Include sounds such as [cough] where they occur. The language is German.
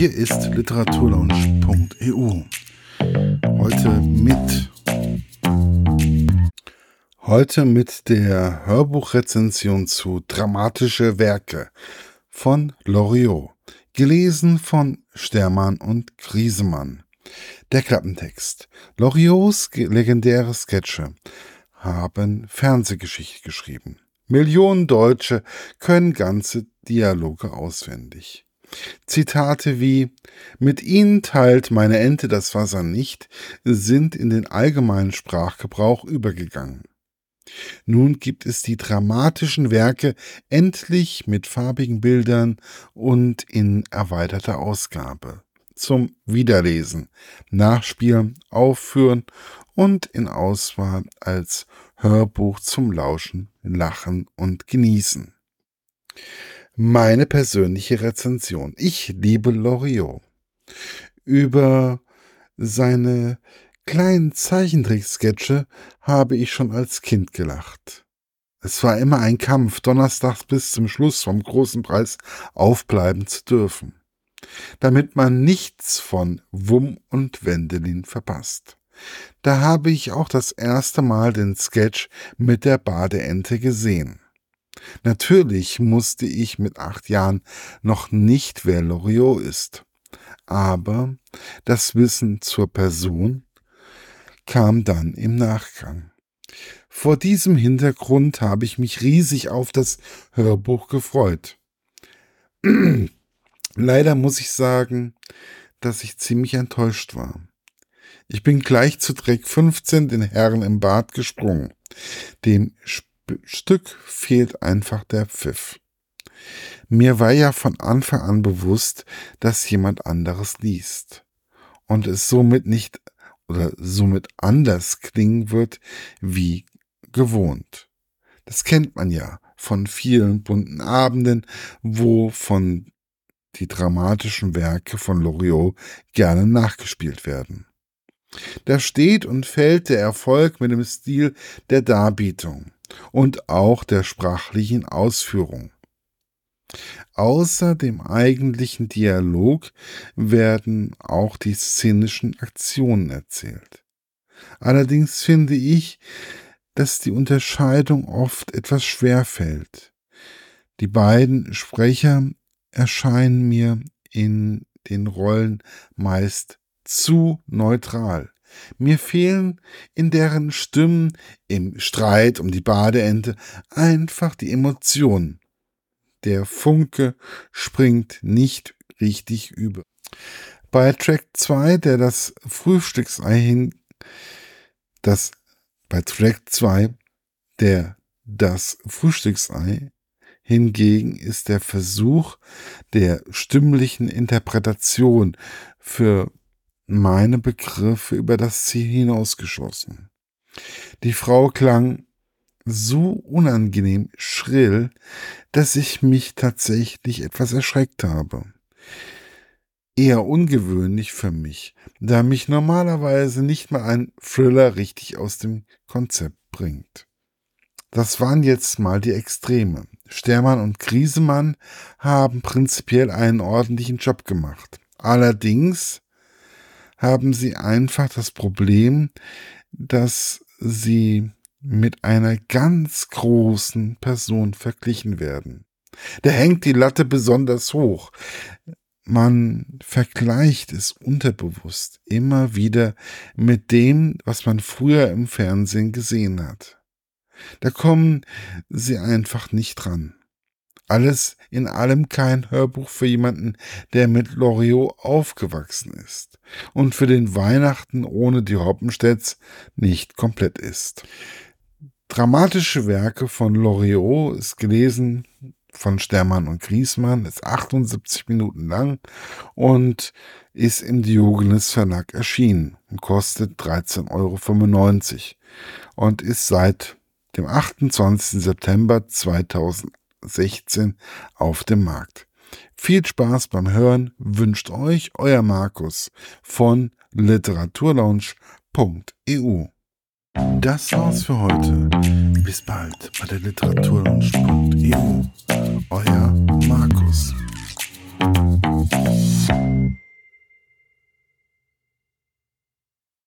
Hier ist literaturlaunch.eu. Heute mit heute mit der Hörbuchrezension zu Dramatische Werke von Loriot, gelesen von Stermann und Griesemann. Der Klappentext. Loriots legendäre Sketche haben Fernsehgeschichte geschrieben. Millionen Deutsche können ganze Dialoge auswendig. Zitate wie Mit ihnen teilt meine Ente das Wasser nicht sind in den allgemeinen Sprachgebrauch übergegangen. Nun gibt es die dramatischen Werke endlich mit farbigen Bildern und in erweiterter Ausgabe zum Wiederlesen, Nachspielen, Aufführen und in Auswahl als Hörbuch zum Lauschen, Lachen und Genießen. Meine persönliche Rezension. Ich liebe Loriot. Über seine kleinen Zeichentricksketche habe ich schon als Kind gelacht. Es war immer ein Kampf, donnerstags bis zum Schluss vom großen Preis aufbleiben zu dürfen, damit man nichts von Wumm und Wendelin verpasst. Da habe ich auch das erste Mal den Sketch mit der Badeente gesehen. Natürlich musste ich mit acht Jahren noch nicht, wer Loriot ist. Aber das Wissen zur Person kam dann im Nachgang. Vor diesem Hintergrund habe ich mich riesig auf das Hörbuch gefreut. [clears throat] Leider muss ich sagen, dass ich ziemlich enttäuscht war. Ich bin gleich zu Dreck 15 den Herren im Bad gesprungen. Dem Sp Stück fehlt einfach der Pfiff. Mir war ja von Anfang an bewusst, dass jemand anderes liest und es somit nicht oder somit anders klingen wird wie gewohnt. Das kennt man ja von vielen bunten Abenden, wo von die dramatischen Werke von Loriot gerne nachgespielt werden. Da steht und fällt der Erfolg mit dem Stil der Darbietung und auch der sprachlichen Ausführung. Außer dem eigentlichen Dialog werden auch die szenischen Aktionen erzählt. Allerdings finde ich, dass die Unterscheidung oft etwas schwer fällt. Die beiden Sprecher erscheinen mir in den Rollen meist zu neutral. Mir fehlen in deren Stimmen im Streit um die Badeente einfach die Emotionen. Der Funke springt nicht richtig über. Bei Track 2, der das Frühstücksei hin, das, bei Track 2, der das Frühstücksei hingegen ist der Versuch der stimmlichen Interpretation für meine Begriffe über das Ziel hinausgeschossen. Die Frau klang so unangenehm schrill, dass ich mich tatsächlich etwas erschreckt habe. Eher ungewöhnlich für mich, da mich normalerweise nicht mal ein Thriller richtig aus dem Konzept bringt. Das waren jetzt mal die Extreme. Stermann und Griesemann haben prinzipiell einen ordentlichen Job gemacht. Allerdings haben sie einfach das Problem, dass sie mit einer ganz großen Person verglichen werden. Da hängt die Latte besonders hoch. Man vergleicht es unterbewusst immer wieder mit dem, was man früher im Fernsehen gesehen hat. Da kommen sie einfach nicht dran. Alles in allem kein Hörbuch für jemanden, der mit Loriot aufgewachsen ist und für den Weihnachten ohne die Hoppenstedts nicht komplett ist. Dramatische Werke von Loriot ist gelesen von Stermann und Griesmann, ist 78 Minuten lang und ist im Diogenes Verlag erschienen und kostet 13,95 Euro und ist seit dem 28. September 2000 16 auf dem Markt. Viel Spaß beim Hören wünscht euch euer Markus von literaturlaunch.eu. Das war's für heute. Bis bald bei der literaturlaunch.eu.